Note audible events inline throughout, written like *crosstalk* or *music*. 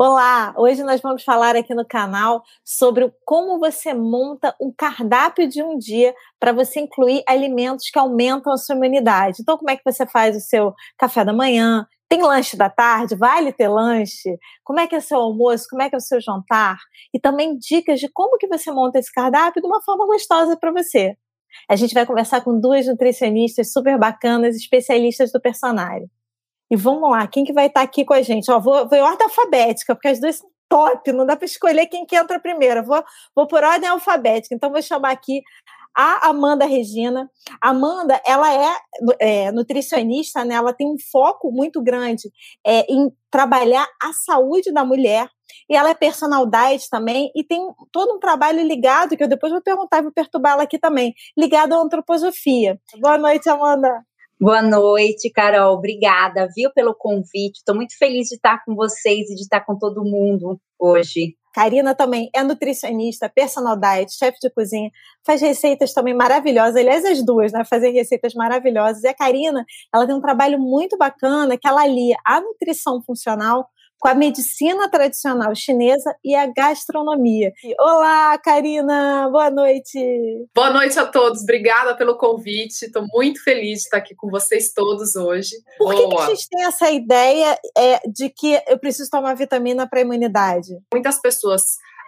Olá, hoje nós vamos falar aqui no canal sobre como você monta um cardápio de um dia para você incluir alimentos que aumentam a sua imunidade. Então, como é que você faz o seu café da manhã? Tem lanche da tarde? Vale ter lanche? Como é que é o seu almoço? Como é que é o seu jantar? E também dicas de como que você monta esse cardápio de uma forma gostosa para você. A gente vai conversar com duas nutricionistas super bacanas, especialistas do personagem. E vamos lá, quem que vai estar aqui com a gente? Ó, vou, vou em ordem alfabética, porque as duas são top, não dá para escolher quem que entra primeiro. Vou, vou por ordem alfabética. Então, vou chamar aqui a Amanda Regina. Amanda, ela é, é, nutricionista, né? Ela tem um foco muito grande é, em trabalhar a saúde da mulher. E ela é personal diet também, e tem todo um trabalho ligado, que eu depois vou perguntar, vou perturbar ela aqui também, ligado à antroposofia. Boa noite, Amanda. Boa noite, Carol. Obrigada, viu, pelo convite. Estou muito feliz de estar com vocês e de estar com todo mundo hoje. Karina também é nutricionista, personal diet, chefe de cozinha, faz receitas também maravilhosas. Aliás, as duas, né? Fazem receitas maravilhosas. E a Karina, ela tem um trabalho muito bacana que ela alia a nutrição funcional com a medicina tradicional chinesa e a gastronomia. Olá, Karina, boa noite. Boa noite a todos, obrigada pelo convite. Estou muito feliz de estar aqui com vocês todos hoje. Por que, que a gente tem essa ideia é, de que eu preciso tomar vitamina para a imunidade? Muitas pessoas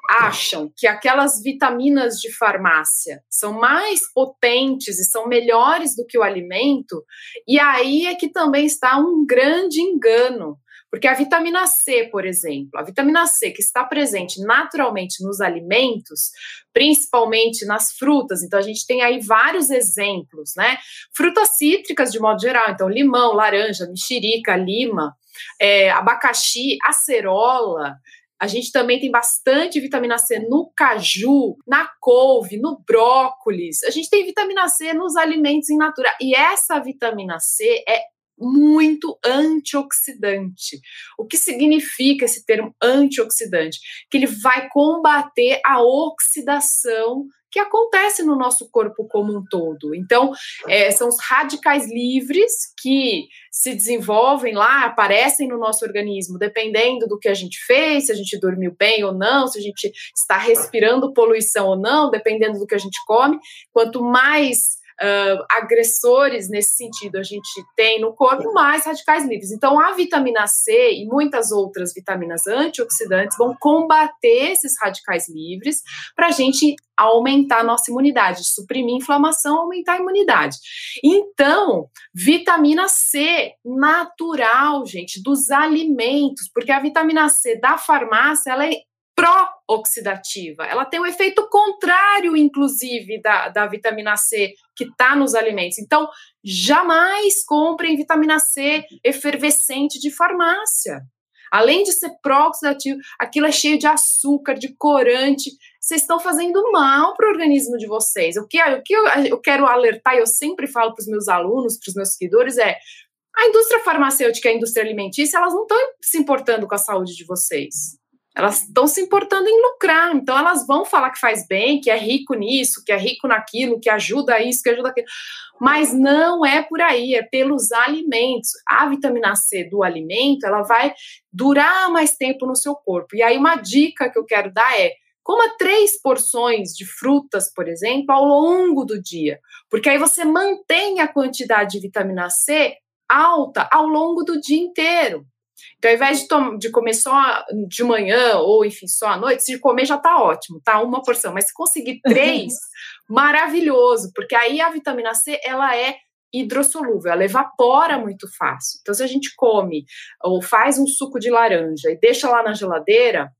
acham que aquelas vitaminas de farmácia são mais potentes e são melhores do que o alimento, e aí é que também está um grande engano. Porque a vitamina C, por exemplo, a vitamina C que está presente naturalmente nos alimentos, principalmente nas frutas, então a gente tem aí vários exemplos, né? Frutas cítricas de modo geral, então limão, laranja, mexerica, lima, é, abacaxi, acerola, a gente também tem bastante vitamina C no caju, na couve, no brócolis. A gente tem vitamina C nos alimentos em natura. E essa vitamina C é muito antioxidante. O que significa esse termo antioxidante? Que ele vai combater a oxidação que acontece no nosso corpo como um todo. Então, é, são os radicais livres que se desenvolvem lá, aparecem no nosso organismo, dependendo do que a gente fez, se a gente dormiu bem ou não, se a gente está respirando poluição ou não, dependendo do que a gente come. Quanto mais uh, agressores nesse sentido a gente tem no corpo, mais radicais livres. Então, a vitamina C e muitas outras vitaminas antioxidantes vão combater esses radicais livres para a gente aumentar a nossa imunidade, suprimir inflamação, aumentar a imunidade. Então, vitamina C natural, gente, dos alimentos, porque a vitamina C da farmácia, ela é pró-oxidativa. Ela tem um efeito contrário, inclusive, da, da vitamina C que está nos alimentos. Então, jamais comprem vitamina C efervescente de farmácia. Além de ser pró-oxidativo, aquilo é cheio de açúcar, de corante. Vocês estão fazendo mal para o organismo de vocês. O que, o que eu, eu quero alertar, e eu sempre falo para os meus alunos, para os meus seguidores, é a indústria farmacêutica e a indústria alimentícia, elas não estão se importando com a saúde de vocês. Elas estão se importando em lucrar, então elas vão falar que faz bem, que é rico nisso, que é rico naquilo, que ajuda isso, que ajuda aquilo. Mas não é por aí, é pelos alimentos. A vitamina C do alimento, ela vai durar mais tempo no seu corpo. E aí uma dica que eu quero dar é: coma três porções de frutas, por exemplo, ao longo do dia, porque aí você mantém a quantidade de vitamina C alta ao longo do dia inteiro. Então, ao invés de, de, comer só de manhã ou, enfim, só à noite, se comer já tá ótimo, tá? Uma porção. Mas se conseguir *laughs* três, maravilhoso, porque aí a vitamina C, ela é hidrossolúvel, ela evapora muito fácil. Então, se a gente come ou faz um suco de laranja e deixa lá na geladeira,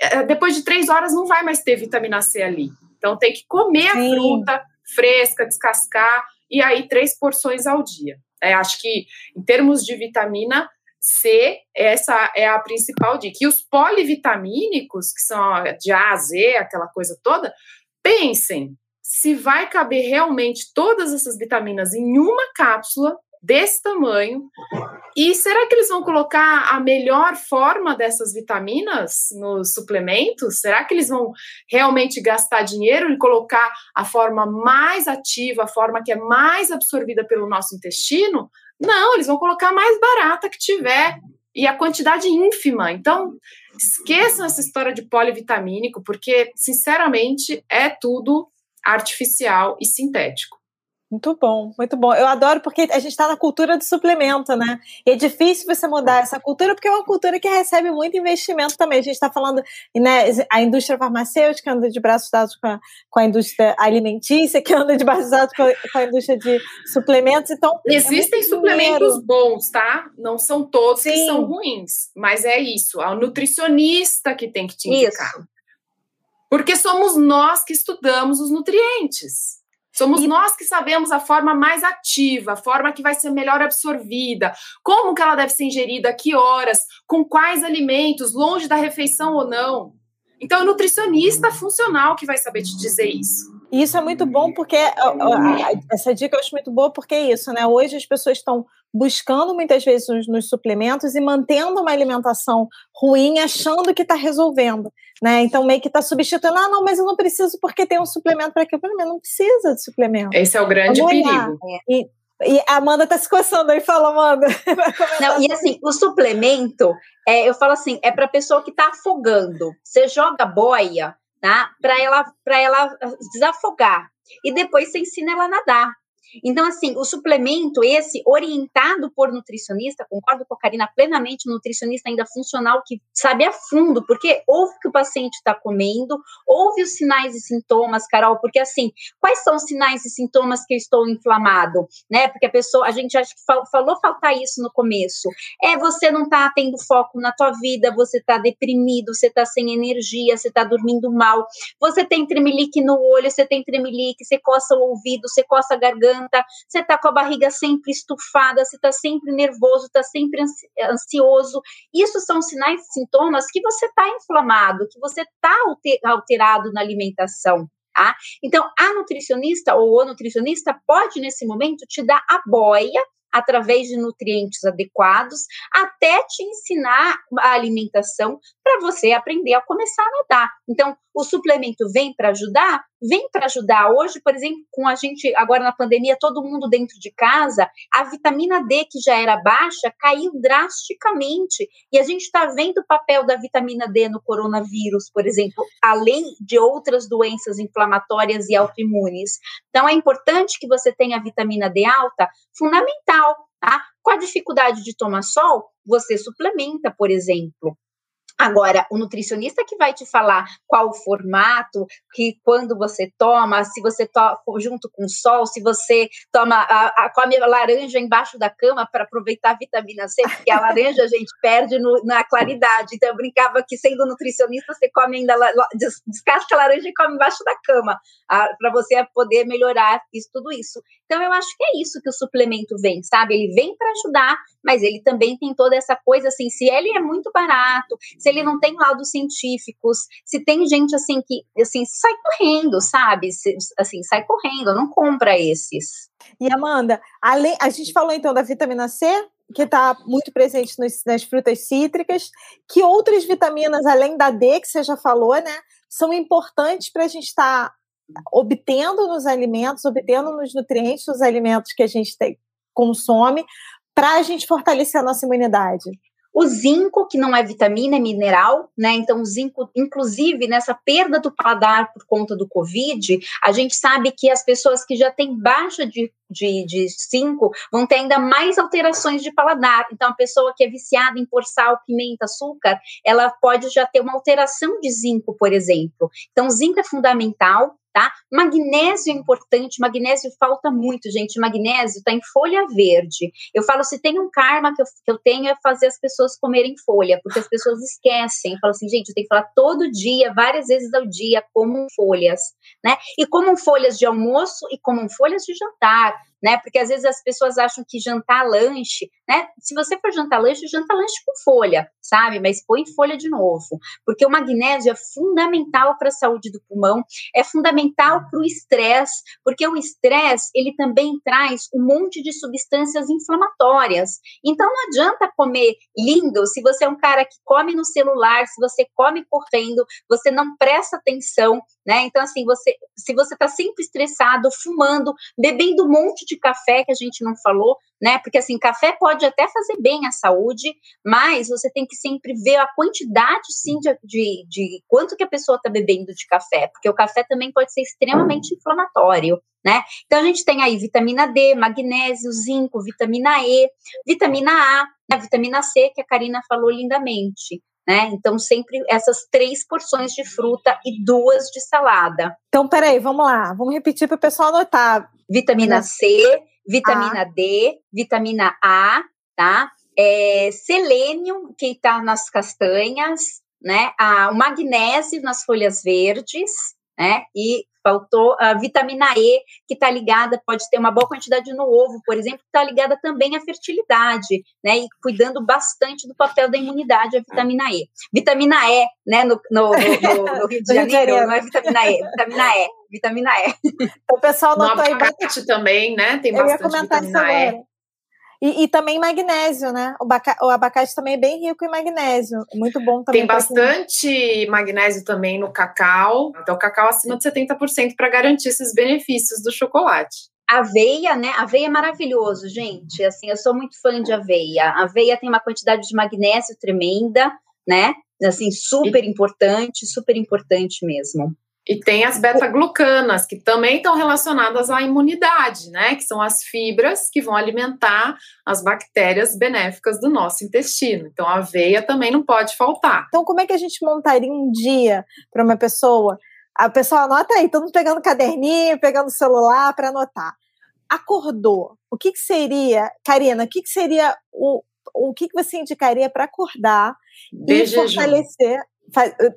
é, depois de três horas não vai mais ter vitamina C ali. Então, tem que comer a fruta fresca, descascar, e aí três porções ao dia. É, acho que, em termos de vitamina, C, essa é a principal dica. E os polivitamínicos, que são de A a Z, aquela coisa toda, pensem se vai caber realmente todas essas vitaminas em uma cápsula desse tamanho. E será que eles vão colocar a melhor forma dessas vitaminas nos suplementos? Será que eles vão realmente gastar dinheiro e colocar a forma mais ativa, a forma que é mais absorvida pelo nosso intestino? Não, eles vão colocar a mais barata que tiver. e a quantidade ínfima. Então, esqueçam essa história de polivitamínico, porque, sinceramente, é tudo artificial e sintético. Muito bom, muito bom. Eu adoro porque a gente está na cultura do suplemento, né? E é difícil você mudar essa cultura porque é uma cultura que recebe muito investimento também. A gente está falando, né? A indústria farmacêutica anda de braços dados com a, com a indústria alimentícia, que anda de braços dados com a, com a indústria de suplementos. Então, é existem é suplementos dinheiro. bons, tá? Não são todos Sim. que são ruins, mas é isso. A nutricionista que tem que te indicar. Isso. Porque somos nós que estudamos os nutrientes. Somos nós que sabemos a forma mais ativa, a forma que vai ser melhor absorvida, como que ela deve ser ingerida, que horas, com quais alimentos, longe da refeição ou não. Então, é o nutricionista funcional que vai saber te dizer isso. E isso é muito bom porque essa dica eu acho muito boa porque é isso, né? Hoje as pessoas estão buscando muitas vezes nos, nos suplementos e mantendo uma alimentação ruim, achando que está resolvendo, né? Então meio que está substituindo, ah, não, mas eu não preciso porque tem um suplemento para aquilo. Mas não precisa de suplemento. Esse é o grande perigo. E, e a Amanda está se coçando aí, fala, Amanda. *laughs* Não, e assim, o suplemento, é, eu falo assim, é para pessoa que está afogando. Você joga boia, tá? Para ela, ela desafogar. E depois você ensina ela a nadar. Então, assim, o suplemento esse, orientado por nutricionista, concordo com a Karina plenamente, nutricionista ainda funcional que sabe a fundo, porque ouve o que o paciente está comendo, ouve os sinais e sintomas, Carol, porque assim, quais são os sinais e sintomas que eu estou inflamado, né? Porque a pessoa, a gente acha que falou, falou faltar isso no começo. É você não tá tendo foco na tua vida, você tá deprimido, você tá sem energia, você tá dormindo mal, você tem tremelique no olho, você tem tremelique, você coça o ouvido, você coça a garganta, você está com a barriga sempre estufada, você está sempre nervoso, está sempre ansioso. Isso são sinais e sintomas que você está inflamado, que você está alterado na alimentação. Tá? Então, a nutricionista ou o nutricionista pode, nesse momento, te dar a boia através de nutrientes adequados, até te ensinar a alimentação para você aprender a começar a nadar. Então, o suplemento vem para ajudar? Vem para ajudar. Hoje, por exemplo, com a gente, agora na pandemia, todo mundo dentro de casa, a vitamina D, que já era baixa, caiu drasticamente. E a gente está vendo o papel da vitamina D no coronavírus, por exemplo, além de outras doenças inflamatórias e autoimunes. Então, é importante que você tenha a vitamina D alta, fundamental. Tá? Com a dificuldade de tomar sol, você suplementa, por exemplo. Agora, o nutricionista que vai te falar qual o formato, que quando você toma, se você toma junto com o sol, se você toma a, a come a laranja embaixo da cama para aproveitar a vitamina C, porque a laranja a *laughs* gente perde no, na claridade. Então eu brincava que sendo nutricionista você come ainda descasca a laranja e come embaixo da cama, para você poder melhorar isso tudo isso. Então eu acho que é isso que o suplemento vem, sabe? Ele vem para ajudar, mas ele também tem toda essa coisa assim, se ele é muito barato, se ele não tem laudos científicos, se tem gente assim que assim sai correndo, sabe? Se, assim, sai correndo, não compra esses. E Amanda, além, a gente falou então da vitamina C, que está muito presente nos, nas frutas cítricas, que outras vitaminas, além da D, que você já falou, né, são importantes para a gente estar tá obtendo nos alimentos, obtendo nos nutrientes dos alimentos que a gente tem, consome, para a gente fortalecer a nossa imunidade. O zinco, que não é vitamina, é mineral, né? Então, o zinco, inclusive, nessa perda do paladar por conta do Covid, a gente sabe que as pessoas que já têm baixa de, de, de zinco vão ter ainda mais alterações de paladar. Então, a pessoa que é viciada em pôr sal, pimenta, açúcar, ela pode já ter uma alteração de zinco, por exemplo. Então, o zinco é fundamental tá? Magnésio é importante, magnésio falta muito, gente. Magnésio está em folha verde. Eu falo, se tem um karma que eu, que eu tenho é fazer as pessoas comerem folha, porque as pessoas esquecem. Falo assim, gente, eu tenho que falar todo dia, várias vezes ao dia, comam folhas, né? E comam folhas de almoço e comam folhas de jantar né? Porque às vezes as pessoas acham que jantar lanche, né? Se você for jantar lanche, janta lanche com folha, sabe? Mas põe folha de novo, porque o magnésio é fundamental para a saúde do pulmão, é fundamental para o estresse, porque o estresse ele também traz um monte de substâncias inflamatórias. Então não adianta comer lindo se você é um cara que come no celular, se você come correndo, você não presta atenção, né? Então assim, você se você está sempre estressado, fumando, bebendo um monte de café que a gente não falou, né? Porque assim, café pode até fazer bem à saúde, mas você tem que sempre ver a quantidade, sim, de, de, de quanto que a pessoa está bebendo de café, porque o café também pode ser extremamente inflamatório. Né? Então a gente tem aí vitamina D, magnésio, zinco, vitamina E, vitamina A, né? vitamina C, que a Karina falou lindamente né? Então, sempre essas três porções de fruta e duas de salada. Então, peraí, vamos lá, vamos repetir para o pessoal anotar. Vitamina C, vitamina a. D, vitamina A, tá? É, selênio, que está nas castanhas, né? Ah, o magnésio nas folhas verdes, né? E faltou a vitamina E, que está ligada, pode ter uma boa quantidade no ovo, por exemplo, que está ligada também à fertilidade, né? E cuidando bastante do papel da imunidade, a vitamina E. Vitamina E, né, no, no, no, no Rio de *laughs* Janeiro, não é vitamina E, vitamina E, vitamina E. O pessoal notou aí. abacate também, né? Tem bastante vitamina E. E, e, também magnésio, né? O, baca, o, abacate também é bem rico em magnésio. Muito bom também. Tem bastante quem... magnésio também no cacau. Então, cacau acima de 70% para garantir esses benefícios do chocolate. Aveia, né? Aveia é maravilhoso, gente. Assim, eu sou muito fã de aveia. A aveia tem uma quantidade de magnésio tremenda, né? Assim, super importante, super importante mesmo. E tem as beta-glucanas, que também estão relacionadas à imunidade, né? Que são as fibras que vão alimentar as bactérias benéficas do nosso intestino. Então, a aveia também não pode faltar. Então, como é que a gente montaria um dia para uma pessoa? A pessoa anota aí, todo mundo pegando caderninho, pegando celular para anotar. Acordou. O que, que seria, Karina, o que, que seria o, o que, que você indicaria para acordar De e jejum. fortalecer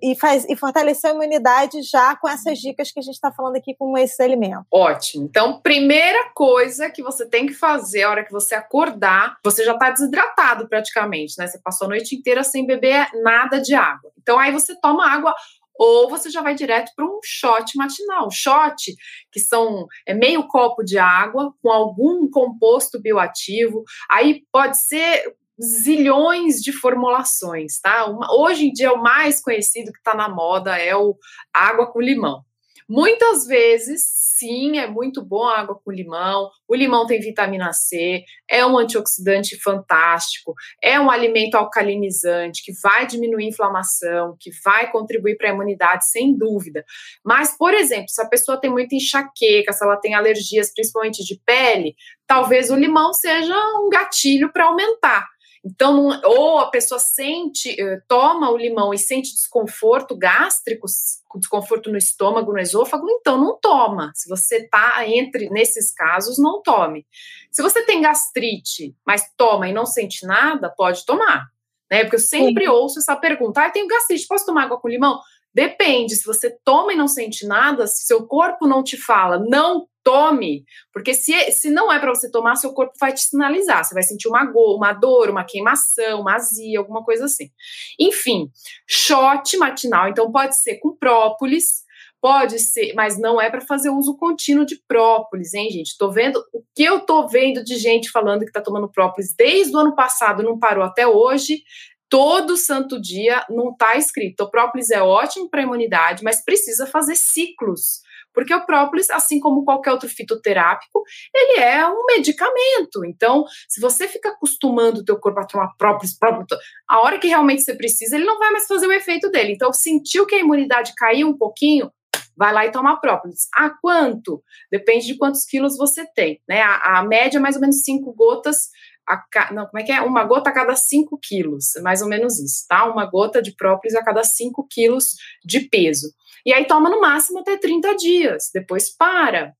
e, faz, e fortalecer a imunidade já com essas dicas que a gente está falando aqui com esses alimentos. Ótimo. Então, primeira coisa que você tem que fazer a hora que você acordar, você já está desidratado praticamente, né? Você passou a noite inteira sem beber nada de água. Então, aí você toma água ou você já vai direto para um shot matinal. Shot, que são é meio copo de água com algum composto bioativo. Aí pode ser zilhões de formulações, tá? Uma, hoje em dia, o mais conhecido que está na moda é o água com limão. Muitas vezes, sim, é muito bom a água com limão. O limão tem vitamina C, é um antioxidante fantástico, é um alimento alcalinizante que vai diminuir a inflamação, que vai contribuir para a imunidade, sem dúvida. Mas, por exemplo, se a pessoa tem muita enxaqueca, se ela tem alergias, principalmente de pele, talvez o limão seja um gatilho para aumentar. Então, ou a pessoa sente, eh, toma o limão e sente desconforto gástrico, desconforto no estômago, no esôfago, então não toma. Se você está entre nesses casos, não tome. Se você tem gastrite, mas toma e não sente nada, pode tomar. Né? Porque eu sempre Sim. ouço essa pergunta: ah, eu tenho gastrite, posso tomar água com limão? Depende, se você toma e não sente nada, se seu corpo não te fala, não tome, porque se, se não é para você tomar, seu corpo vai te sinalizar. Você vai sentir uma, go, uma dor, uma queimação, uma azia, alguma coisa assim. Enfim, shot matinal, então pode ser com própolis, pode ser, mas não é para fazer uso contínuo de própolis, hein, gente? Tô vendo o que eu tô vendo de gente falando que tá tomando própolis desde o ano passado, não parou até hoje. Todo santo dia não está escrito. O própolis é ótimo para a imunidade, mas precisa fazer ciclos porque o própolis, assim como qualquer outro fitoterápico, ele é um medicamento. Então, se você fica acostumando o teu corpo a tomar própolis, própolis, a hora que realmente você precisa, ele não vai mais fazer o efeito dele. Então, sentiu que a imunidade caiu um pouquinho, vai lá e toma própolis. A quanto? Depende de quantos quilos você tem, né? A, a média é mais ou menos cinco gotas a, não, como é que é? Uma gota a cada 5 quilos, mais ou menos isso, tá? Uma gota de própolis a cada 5 quilos de peso. E aí toma no máximo até 30 dias, depois para.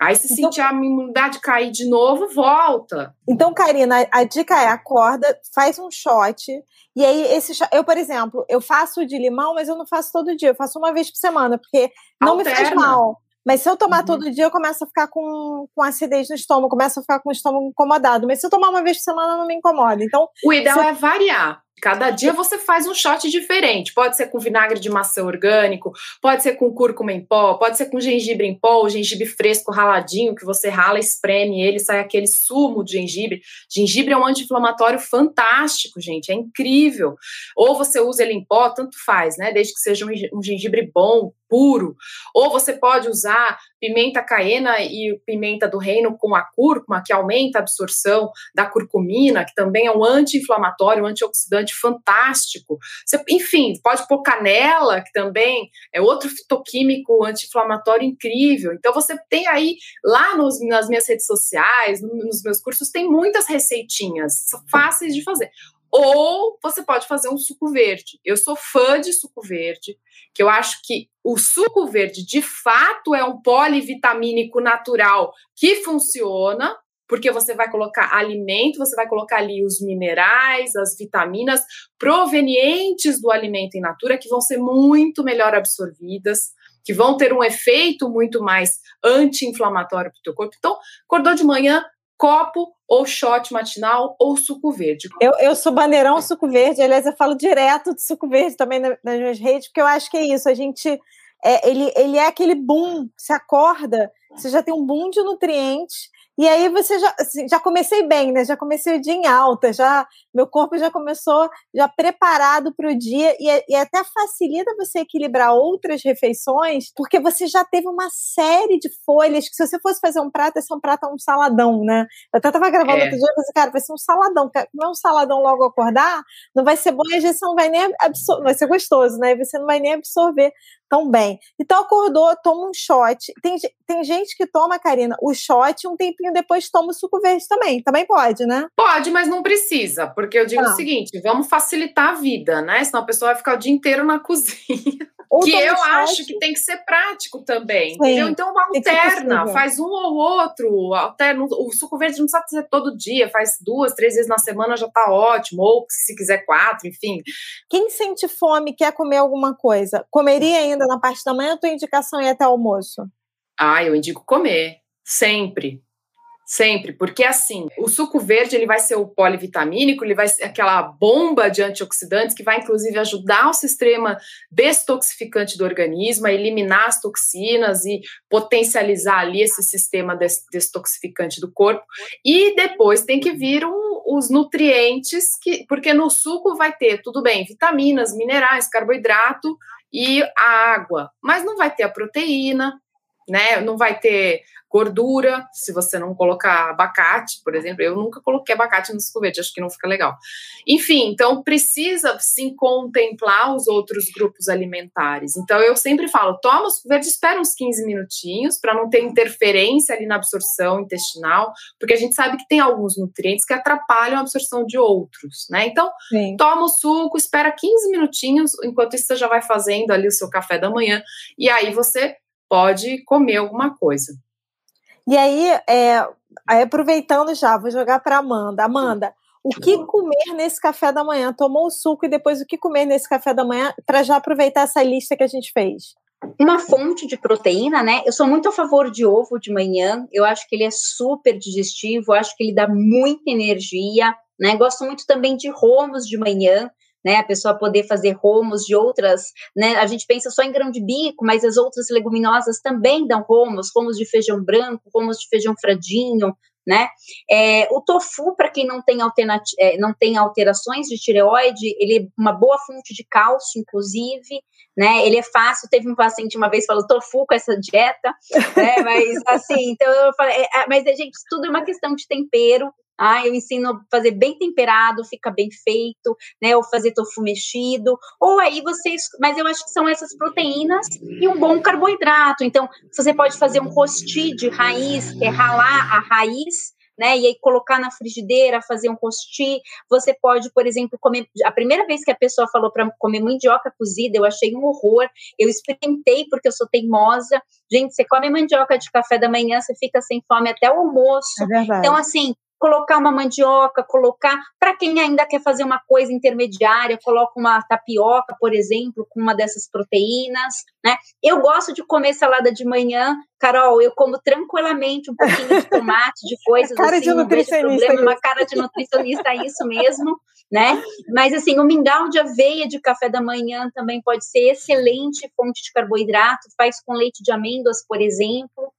Aí se então, sentir a imunidade cair de novo, volta. Então, Karina, a dica é acorda, faz um shot. E aí, esse eu, por exemplo, eu faço de limão, mas eu não faço todo dia, eu faço uma vez por semana, porque não Alterna. me faz mal. Mas se eu tomar uhum. todo dia, eu começo a ficar com, com acidez no estômago, começo a ficar com o estômago incomodado. Mas se eu tomar uma vez por semana, não me incomoda. Então, o ideal é variar. Cada dia você faz um shot diferente. Pode ser com vinagre de maçã orgânico, pode ser com cúrcuma em pó, pode ser com gengibre em pó, ou gengibre fresco raladinho que você rala, espreme ele, sai aquele sumo de gengibre. Gengibre é um anti-inflamatório fantástico, gente, é incrível. Ou você usa ele em pó, tanto faz, né? Desde que seja um gengibre bom, puro. Ou você pode usar pimenta caiena e pimenta do reino com a cúrcuma, que aumenta a absorção da curcumina, que também é um anti-inflamatório, um antioxidante fantástico. Você, enfim, pode pôr canela, que também é outro fitoquímico anti-inflamatório incrível. Então você tem aí lá nos, nas minhas redes sociais, nos meus cursos, tem muitas receitinhas fáceis de fazer. Ou você pode fazer um suco verde. Eu sou fã de suco verde, que eu acho que o suco verde de fato é um polivitamínico natural que funciona, porque você vai colocar alimento, você vai colocar ali os minerais, as vitaminas provenientes do alimento in natura que vão ser muito melhor absorvidas, que vão ter um efeito muito mais anti-inflamatório para o teu corpo. Então, acordou de manhã, copo ou shot matinal ou suco verde. Eu, eu sou bandeirão suco verde, aliás, eu falo direto de suco verde também nas minhas redes, porque eu acho que é isso, a gente, é, ele, ele é aquele boom, se acorda, você já tem um boom de nutrientes, e aí você já, assim, já comecei bem, né? Já comecei o dia em alta, já meu corpo já começou já preparado para o dia e, e, até facilita você equilibrar outras refeições, porque você já teve uma série de folhas que se você fosse fazer um prato, esse é um prato um saladão, né? Eu até estava gravando é. outro dia e falei, cara, vai ser um saladão, não é um saladão logo acordar, não vai ser bom e a gente não vai nem absorver, vai ser gostoso, né? E você não vai nem absorver tão bem. Então acordou, toma um shot. Tem, tem gente que toma, Karina, o shot e um tempinho depois toma o suco verde também. Também pode, né? Pode, mas não precisa, porque eu digo ah. o seguinte: vamos facilitar a vida, né? Senão a pessoa vai ficar o dia inteiro na *laughs* cozinha. Ou que eu shot. acho que tem que ser prático também. Entendeu? Então alterna, faz um ou outro, alterna. O suco verde não precisa ser todo dia, faz duas, três vezes na semana já tá ótimo, ou se quiser quatro, enfim. Quem sente fome quer comer alguma coisa, comeria ainda na parte da manhã, a tua indicação é até almoço? Ah, eu indico comer, sempre. Sempre, porque assim, o suco verde ele vai ser o polivitamínico, ele vai ser aquela bomba de antioxidantes que vai inclusive ajudar o sistema destoxificante do organismo a eliminar as toxinas e potencializar ali esse sistema destoxificante do corpo. E depois tem que vir um, os nutrientes que, porque no suco vai ter tudo bem, vitaminas, minerais, carboidrato e a água, mas não vai ter a proteína, né? Não vai ter gordura, se você não colocar abacate, por exemplo. Eu nunca coloquei abacate no escovete, acho que não fica legal. Enfim, então precisa sim contemplar os outros grupos alimentares. Então eu sempre falo, toma o escovete, espera uns 15 minutinhos para não ter interferência ali na absorção intestinal, porque a gente sabe que tem alguns nutrientes que atrapalham a absorção de outros, né? Então, sim. toma o suco, espera 15 minutinhos, enquanto isso você já vai fazendo ali o seu café da manhã, e aí você pode comer alguma coisa. E aí, é, aproveitando já, vou jogar para Amanda. Amanda, o que comer nesse café da manhã? Tomou o suco e depois o que comer nesse café da manhã para já aproveitar essa lista que a gente fez? Uma fonte de proteína, né? Eu sou muito a favor de ovo de manhã. Eu acho que ele é super digestivo, eu acho que ele dá muita energia, né? Gosto muito também de romos de manhã né? A pessoa poder fazer romos de outras, né? A gente pensa só em grão de bico, mas as outras leguminosas também dão romos, romos de feijão branco, romos de feijão fradinho, né? É, o tofu, para quem não tem, é, não tem alterações de tireoide, ele é uma boa fonte de cálcio, inclusive, né? Ele é fácil. Teve um paciente uma vez falou tofu com essa dieta, né? Mas assim, então eu falei, é, é mas gente, tudo é uma questão de tempero. Ah, eu ensino a fazer bem temperado, fica bem feito, né? Ou fazer tofu mexido. Ou aí vocês. Mas eu acho que são essas proteínas e um bom carboidrato. Então, você pode fazer um rosti de raiz, que é ralar a raiz, né? E aí colocar na frigideira, fazer um rosti. Você pode, por exemplo, comer. A primeira vez que a pessoa falou para comer mandioca cozida, eu achei um horror. Eu experimentei porque eu sou teimosa. Gente, você come mandioca de café da manhã, você fica sem fome até o almoço. É então, assim, colocar uma mandioca, colocar, para quem ainda quer fazer uma coisa intermediária, coloca uma tapioca, por exemplo, com uma dessas proteínas, né? Eu gosto de comer salada de manhã, Carol, eu como tranquilamente um pouquinho de *laughs* tomate, de coisas cara assim, de nutricionista problema, uma cara de nutricionista, é isso mesmo, né? Mas assim, o mingau de aveia de café da manhã também pode ser excelente fonte de carboidrato, faz com leite de amêndoas, por exemplo,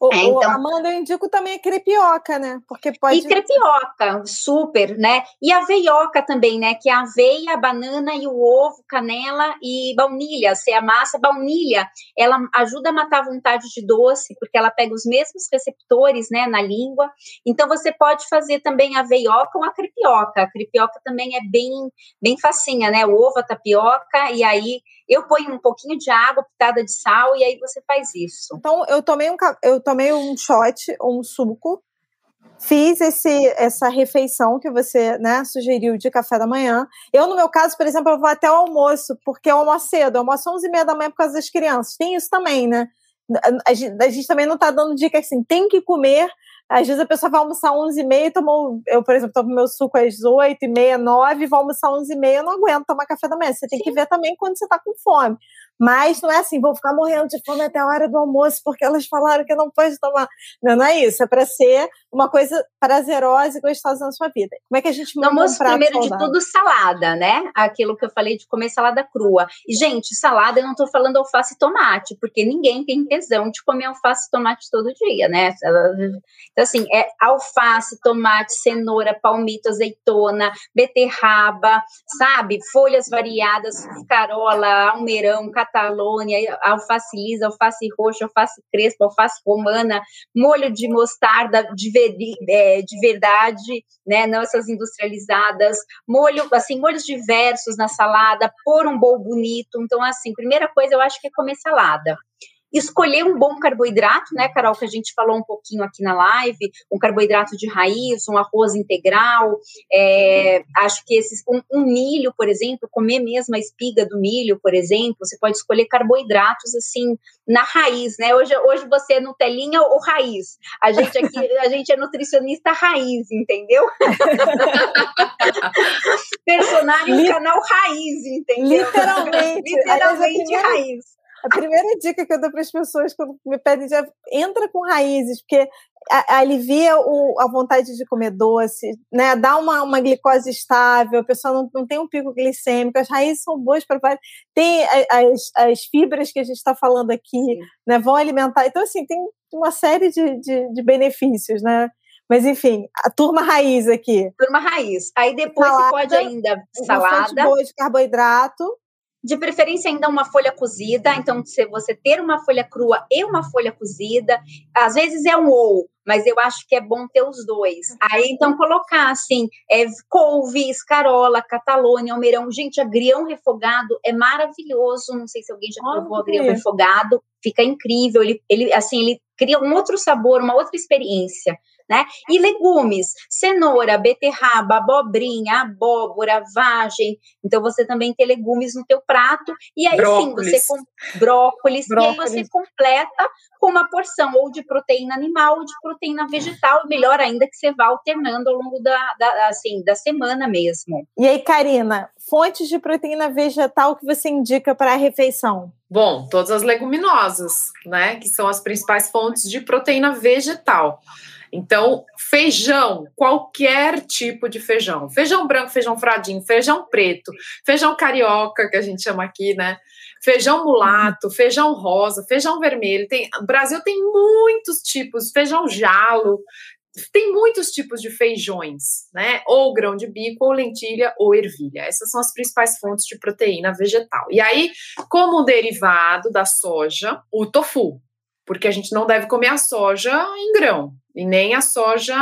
o, é, então, Amanda, eu indico também a crepioca, né? Porque pode. E crepioca, super, né? E a veioca também, né? Que é a aveia, a banana e o ovo, canela e baunilha. Se a massa, baunilha, ela ajuda a matar a vontade de doce, porque ela pega os mesmos receptores, né, na língua. Então você pode fazer também a veioca ou a crepioca. A crepioca também é bem, bem facinha, né? O ovo, a tapioca, e aí eu ponho um pouquinho de água, pitada de sal, e aí você faz isso. Então, eu tomei um, eu tomei um shot, um suco, fiz esse, essa refeição que você né, sugeriu de café da manhã. Eu, no meu caso, por exemplo, eu vou até o almoço, porque eu almoço cedo, eu almoço às 11h30 da manhã por causa das crianças. Tem isso também, né? A gente, a gente também não está dando dica assim, tem que comer às vezes a pessoa vai almoçar 11 e meia, tomou, eu, por exemplo, tomo meu suco às 8 e meia, 9, vou almoçar 11 e meia, eu não aguento tomar café da manhã. Você tem Sim. que ver também quando você está com fome. Mas não é assim, vou ficar morrendo de fome até a hora do almoço, porque elas falaram que não pode tomar. Não, não é isso. É para ser uma coisa prazerosa e gostosa na sua vida. Como é que a gente monta almoço, um primeiro saudável? de tudo, salada, né? Aquilo que eu falei de comer salada crua. E, gente, salada, eu não estou falando alface e tomate, porque ninguém tem tesão de comer alface e tomate todo dia, né? Então, assim, é alface, tomate, cenoura, palmito, azeitona, beterraba, sabe? Folhas variadas, carola, almeirão, Catalônia, alface lisa, alface roxa, alface crespa, alface romana, molho de mostarda de, ver, é, de verdade, né, não essas industrializadas, molho, assim, molhos diversos na salada, pôr um bowl bonito. Então, assim, primeira coisa eu acho que é comer salada escolher um bom carboidrato, né, Carol, que a gente falou um pouquinho aqui na live, um carboidrato de raiz, um arroz integral, é, acho que esses, um, um, milho, por exemplo, comer mesmo a espiga do milho, por exemplo, você pode escolher carboidratos, assim, na raiz, né, hoje, hoje você é Nutelinha ou raiz, a gente aqui, *laughs* a gente é nutricionista raiz, entendeu? *laughs* Personagem canal raiz, entendeu? Literalmente. *laughs* Literalmente raiz. A primeira dica que eu dou para as pessoas quando me pedem já entra com raízes, porque alivia o, a vontade de comer doce, né? Dá uma, uma glicose estável, a pessoa não, não tem um pico glicêmico, as raízes são boas para tem as, as fibras que a gente está falando aqui, né? Vão alimentar. Então, assim, tem uma série de, de, de benefícios, né? Mas enfim, a turma raiz aqui. Turma raiz. Aí depois salada, você pode ainda salada. Boa de carboidrato de preferência ainda uma folha cozida, então se você ter uma folha crua e uma folha cozida, às vezes é um ou, mas eu acho que é bom ter os dois. Aí então colocar assim, é, couve, escarola, catalônia, almeirão, gente, agrião refogado é maravilhoso, não sei se alguém já provou agrião refogado, fica incrível, ele, ele assim, ele cria um outro sabor, uma outra experiência né? E legumes, cenoura, beterraba, abobrinha, abóbora, vagem. Então você também tem legumes no teu prato e aí brócolis. sim, você com brócolis, brócolis, e aí você completa com uma porção ou de proteína animal ou de proteína vegetal, e melhor ainda que você vá alternando ao longo da, da assim, da semana mesmo. E aí, Karina, fontes de proteína vegetal que você indica para a refeição? Bom, todas as leguminosas, né, que são as principais fontes de proteína vegetal. Então, feijão, qualquer tipo de feijão. Feijão branco, feijão fradinho, feijão preto, feijão carioca, que a gente chama aqui, né? Feijão mulato, feijão rosa, feijão vermelho. Tem, o Brasil tem muitos tipos, feijão jalo, tem muitos tipos de feijões, né? Ou grão de bico, ou lentilha, ou ervilha. Essas são as principais fontes de proteína vegetal. E aí, como derivado da soja, o tofu, porque a gente não deve comer a soja em grão, e nem a soja,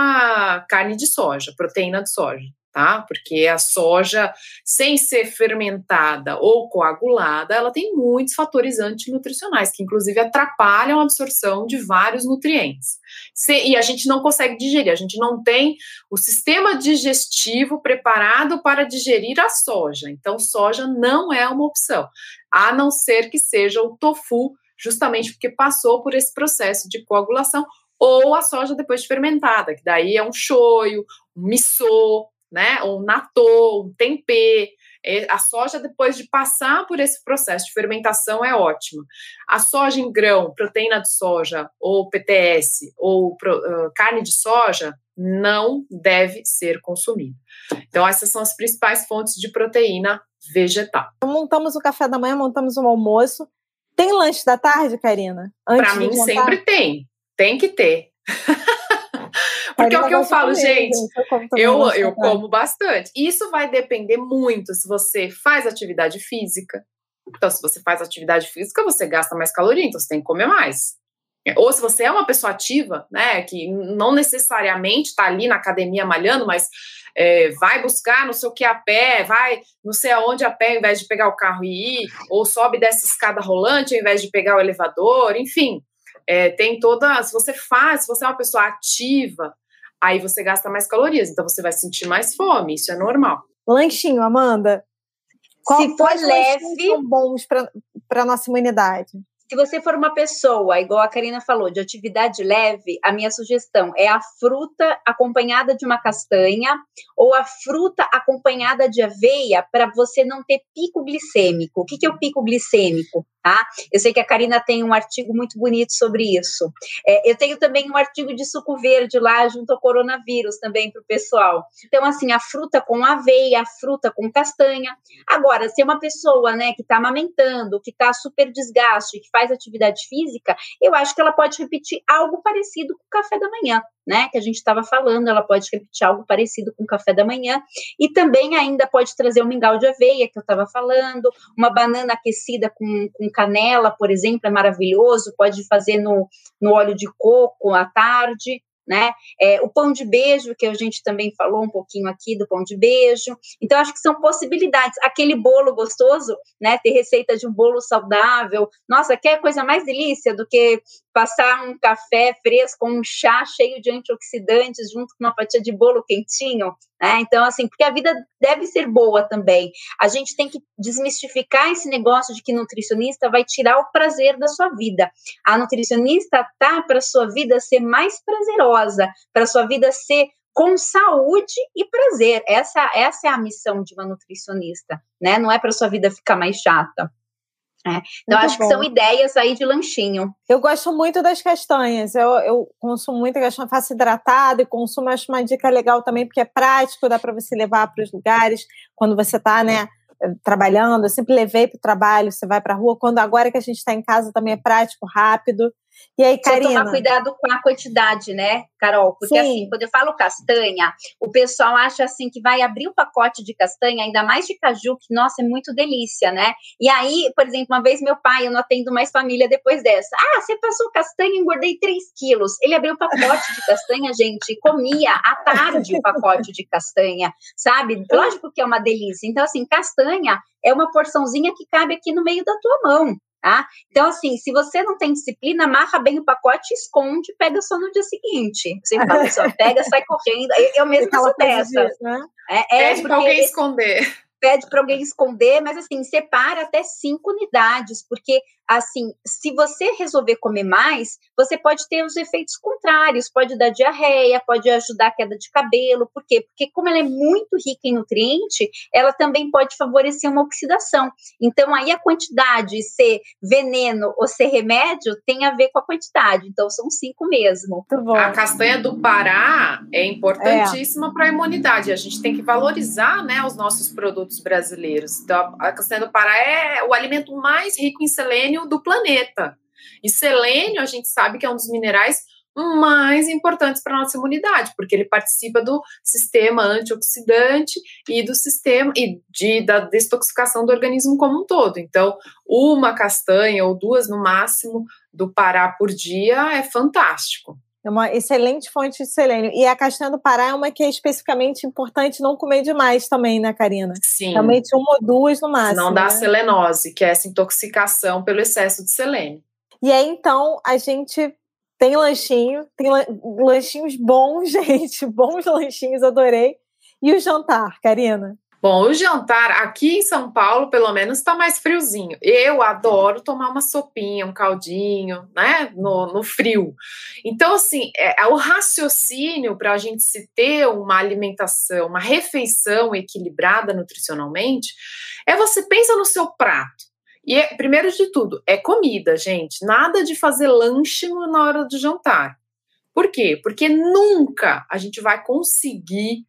carne de soja, proteína de soja, tá? Porque a soja, sem ser fermentada ou coagulada, ela tem muitos fatores antinutricionais, que inclusive atrapalham a absorção de vários nutrientes. e a gente não consegue digerir, a gente não tem o sistema digestivo preparado para digerir a soja. Então, soja não é uma opção, a não ser que seja o tofu justamente porque passou por esse processo de coagulação ou a soja depois de fermentada, que daí é um shoyu, um miso, né, um natô, um tempê. É, a soja, depois de passar por esse processo de fermentação, é ótima. A soja em grão, proteína de soja, ou PTS, ou uh, carne de soja, não deve ser consumida. Então, essas são as principais fontes de proteína vegetal. Montamos o café da manhã, montamos o almoço. Tem lanche da tarde, Karina? Para mim, sempre tem. Tem que ter. *laughs* Porque é o que eu falo, gente, eu, eu, eu como bastante. Isso vai depender muito se você faz atividade física. Então, se você faz atividade física, você gasta mais caloria, então você tem que comer mais. Ou se você é uma pessoa ativa, né, que não necessariamente está ali na academia malhando, mas é, vai buscar não sei o que a pé, vai não sei aonde a pé ao invés de pegar o carro e ir, ou sobe dessa escada rolante ao invés de pegar o elevador, enfim. É, tem toda. Se você faz, se você é uma pessoa ativa, aí você gasta mais calorias, então você vai sentir mais fome, isso é normal. Lanchinho, Amanda. Qual, se for leve. São bons para a nossa imunidade? Se você for uma pessoa, igual a Karina falou, de atividade leve, a minha sugestão é a fruta acompanhada de uma castanha ou a fruta acompanhada de aveia para você não ter pico glicêmico. O que, que é o pico glicêmico? Tá? Eu sei que a Karina tem um artigo muito bonito sobre isso. É, eu tenho também um artigo de suco verde lá junto ao coronavírus também para o pessoal. Então, assim, a fruta com aveia, a fruta com castanha. Agora, se é uma pessoa né, que está amamentando, que está super desgaste, que faz atividade física, eu acho que ela pode repetir algo parecido com o café da manhã né, que a gente estava falando, ela pode repetir algo parecido com o café da manhã, e também ainda pode trazer um mingau de aveia, que eu estava falando, uma banana aquecida com, com canela, por exemplo, é maravilhoso, pode fazer no, no óleo de coco à tarde, né? É, o pão de beijo, que a gente também falou um pouquinho aqui do pão de beijo. Então, acho que são possibilidades. Aquele bolo gostoso, né? Ter receita de um bolo saudável. Nossa, quer coisa mais delícia do que passar um café fresco, um chá cheio de antioxidantes junto com uma fatia de bolo quentinho, né? Então, assim, porque a vida deve ser boa também. A gente tem que desmistificar esse negócio de que nutricionista vai tirar o prazer da sua vida. A nutricionista tá para sua vida ser mais prazerosa, para sua vida ser com saúde e prazer. Essa, essa é a missão de uma nutricionista, né? Não é para sua vida ficar mais chata. É. Então, muito acho bom. que são ideias aí de lanchinho. Eu gosto muito das castanhas. Eu, eu consumo muito castanha, faço hidratado e consumo. Acho uma dica legal também, porque é prático, dá para você levar para os lugares quando você está, né? Trabalhando, eu sempre levei para o trabalho, você vai para a rua. Quando agora que a gente está em casa também é prático, rápido. E aí, Karina? Só tomar cuidado com a quantidade, né, Carol? Porque Sim. assim, quando eu falo castanha, o pessoal acha assim que vai abrir o pacote de castanha, ainda mais de caju, que, nossa, é muito delícia, né? E aí, por exemplo, uma vez meu pai, eu não atendo mais família depois dessa. Ah, você passou castanha, engordei 3 quilos. Ele abriu o pacote de castanha, gente, e comia à tarde o pacote de castanha, sabe? Lógico que é uma delícia. Então, assim, castanha é uma porçãozinha que cabe aqui no meio da tua mão. Tá? Então, assim, se você não tem disciplina, amarra bem o pacote, esconde, pega só no dia seguinte. Você fala, só pega, sai correndo. Eu, eu mesmo sou dessa. Né? É, é Pede para alguém esconder pede para alguém esconder, mas assim, separa até cinco unidades, porque assim, se você resolver comer mais, você pode ter os efeitos contrários, pode dar diarreia, pode ajudar a queda de cabelo, por quê? Porque como ela é muito rica em nutriente, ela também pode favorecer uma oxidação. Então aí a quantidade ser veneno ou ser remédio tem a ver com a quantidade, então são cinco mesmo. A castanha do Pará é importantíssima é. para a imunidade, a gente tem que valorizar, né, os nossos produtos brasileiros. Então a castanha do Pará é o alimento mais rico em selênio selênio do planeta. E selênio, a gente sabe que é um dos minerais mais importantes para a nossa imunidade, porque ele participa do sistema antioxidante e do sistema e de, da desintoxicação do organismo como um todo. Então, uma castanha ou duas no máximo do Pará por dia é fantástico. É uma excelente fonte de selênio. E a castanha do Pará é uma que é especificamente importante não comer demais também, né, Karina? Sim. Realmente uma ou duas no máximo. Não dá né? selenose, que é essa intoxicação pelo excesso de selênio. E aí, então, a gente tem lanchinho, tem lanchinhos bons, *laughs* gente, bons lanchinhos, adorei. E o jantar, Karina? Bom, o jantar aqui em São Paulo, pelo menos, está mais friozinho. Eu adoro tomar uma sopinha, um caldinho, né? No, no frio. Então, assim, é, é o raciocínio para a gente se ter uma alimentação, uma refeição equilibrada nutricionalmente, é você pensa no seu prato. E, é, primeiro de tudo, é comida, gente. Nada de fazer lanche na hora do jantar. Por quê? Porque nunca a gente vai conseguir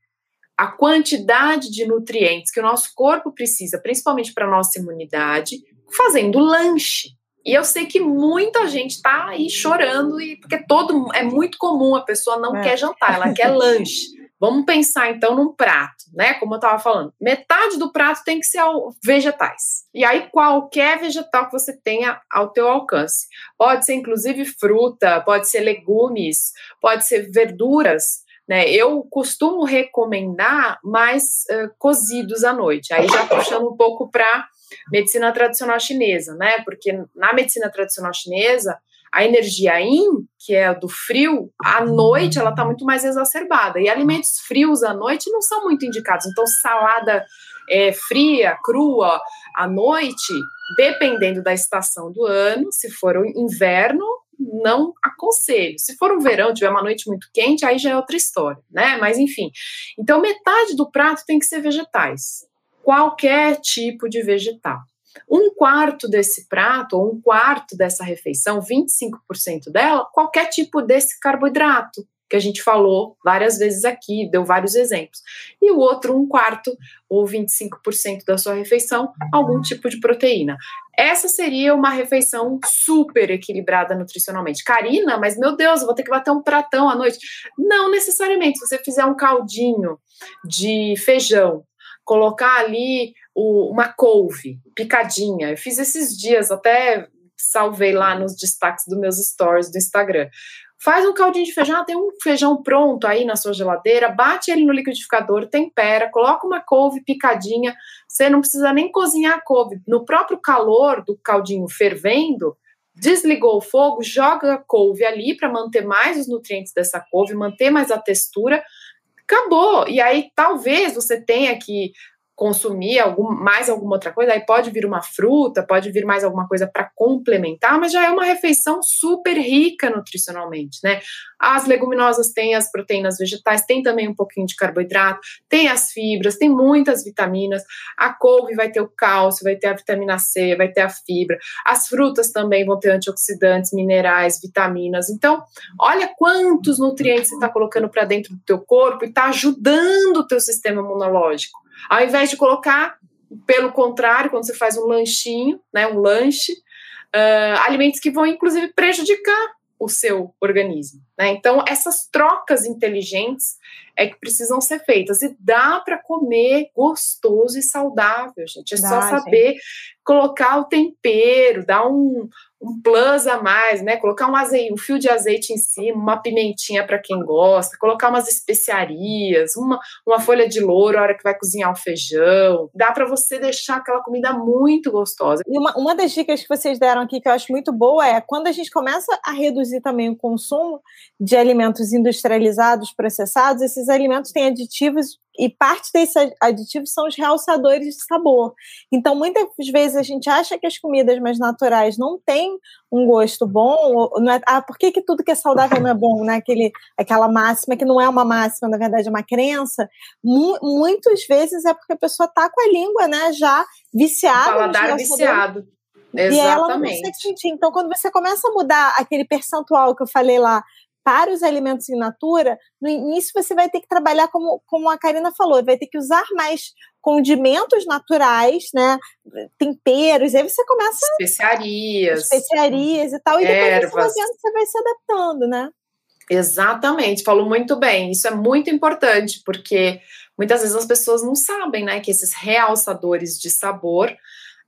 a quantidade de nutrientes que o nosso corpo precisa, principalmente para a nossa imunidade, fazendo lanche. E eu sei que muita gente está aí chorando, e porque todo é muito comum a pessoa não é. quer jantar, ela quer *laughs* lanche. Vamos pensar então num prato, né? Como eu estava falando, metade do prato tem que ser vegetais. E aí qualquer vegetal que você tenha ao teu alcance. Pode ser inclusive fruta, pode ser legumes, pode ser verduras né? Eu costumo recomendar mais uh, cozidos à noite, aí já puxando um pouco para medicina tradicional chinesa, né? Porque na medicina tradicional chinesa, a energia yin, que é a do frio, à noite ela está muito mais exacerbada. E alimentos frios à noite não são muito indicados. Então, salada é, fria, crua, à noite, dependendo da estação do ano, se for o inverno, não aconselho. Se for um verão, tiver uma noite muito quente, aí já é outra história, né? Mas enfim. Então, metade do prato tem que ser vegetais. Qualquer tipo de vegetal. Um quarto desse prato, ou um quarto dessa refeição, 25% dela, qualquer tipo desse carboidrato que a gente falou várias vezes aqui, deu vários exemplos. E o outro, um quarto ou 25% da sua refeição, algum tipo de proteína. Essa seria uma refeição super equilibrada nutricionalmente. Karina, mas meu Deus, eu vou ter que bater um pratão à noite. Não necessariamente. Se você fizer um caldinho de feijão, colocar ali o, uma couve picadinha. Eu fiz esses dias, até salvei lá nos destaques dos meus stories do Instagram. Faz um caldinho de feijão, tem um feijão pronto aí na sua geladeira, bate ele no liquidificador, tempera, coloca uma couve picadinha. Você não precisa nem cozinhar a couve. No próprio calor do caldinho fervendo, desligou o fogo, joga a couve ali para manter mais os nutrientes dessa couve, manter mais a textura. Acabou. E aí talvez você tenha que consumir algum, mais alguma outra coisa, aí pode vir uma fruta, pode vir mais alguma coisa para complementar, mas já é uma refeição super rica nutricionalmente, né? As leguminosas têm as proteínas vegetais, tem também um pouquinho de carboidrato, tem as fibras, tem muitas vitaminas. A couve vai ter o cálcio, vai ter a vitamina C, vai ter a fibra. As frutas também vão ter antioxidantes, minerais, vitaminas. Então, olha quantos nutrientes você está colocando para dentro do teu corpo e está ajudando o teu sistema imunológico. Ao invés de colocar, pelo contrário, quando você faz um lanchinho, né, um lanche, uh, alimentos que vão inclusive prejudicar o seu organismo. Né? Então, essas trocas inteligentes é que precisam ser feitas. E dá para comer gostoso e saudável, gente. É dá, só saber gente. colocar o tempero, dar um, um plus a mais, né? Colocar um azeite, um fio de azeite em cima, uma pimentinha para quem gosta, colocar umas especiarias, uma, uma folha de louro a hora que vai cozinhar o feijão. Dá para você deixar aquela comida muito gostosa. E uma, uma das dicas que vocês deram aqui que eu acho muito boa é quando a gente começa a reduzir também o consumo de alimentos industrializados, processados, esses alimentos têm aditivos e parte desses aditivos são os realçadores de sabor. Então, muitas vezes a gente acha que as comidas mais naturais não têm um gosto bom, não é, ah, por que, que tudo que é saudável não é bom, né? Aquele, aquela máxima que não é uma máxima, na verdade é uma crença. Mu muitas vezes é porque a pessoa está com a língua, né, já viciada. O paladar viciado. Exatamente. E ela não consegue sentir. Então, quando você começa a mudar aquele percentual que eu falei lá para os alimentos in natura, no início você vai ter que trabalhar como, como a Karina falou, vai ter que usar mais condimentos naturais, né? Temperos, aí você começa. Especiarias. Especiarias e tal, e depois você vai, vendo, você vai se adaptando, né? Exatamente, falou muito bem. Isso é muito importante, porque muitas vezes as pessoas não sabem, né, que esses realçadores de sabor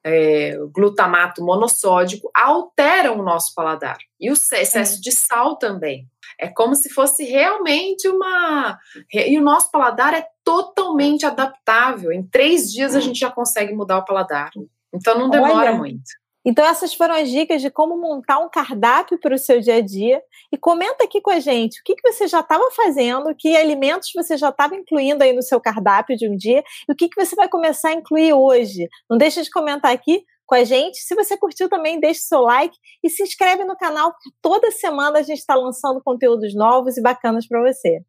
é, glutamato monossódico alteram o nosso paladar. E o excesso é. de sal também. É como se fosse realmente uma. E o nosso paladar é totalmente adaptável. Em três dias a gente já consegue mudar o paladar. Então não demora Olha, muito. Então, essas foram as dicas de como montar um cardápio para o seu dia a dia. E comenta aqui com a gente o que, que você já estava fazendo, que alimentos você já estava incluindo aí no seu cardápio de um dia, e o que, que você vai começar a incluir hoje. Não deixa de comentar aqui com a gente. Se você curtiu também, deixe seu like e se inscreve no canal, toda semana a gente está lançando conteúdos novos e bacanas para você.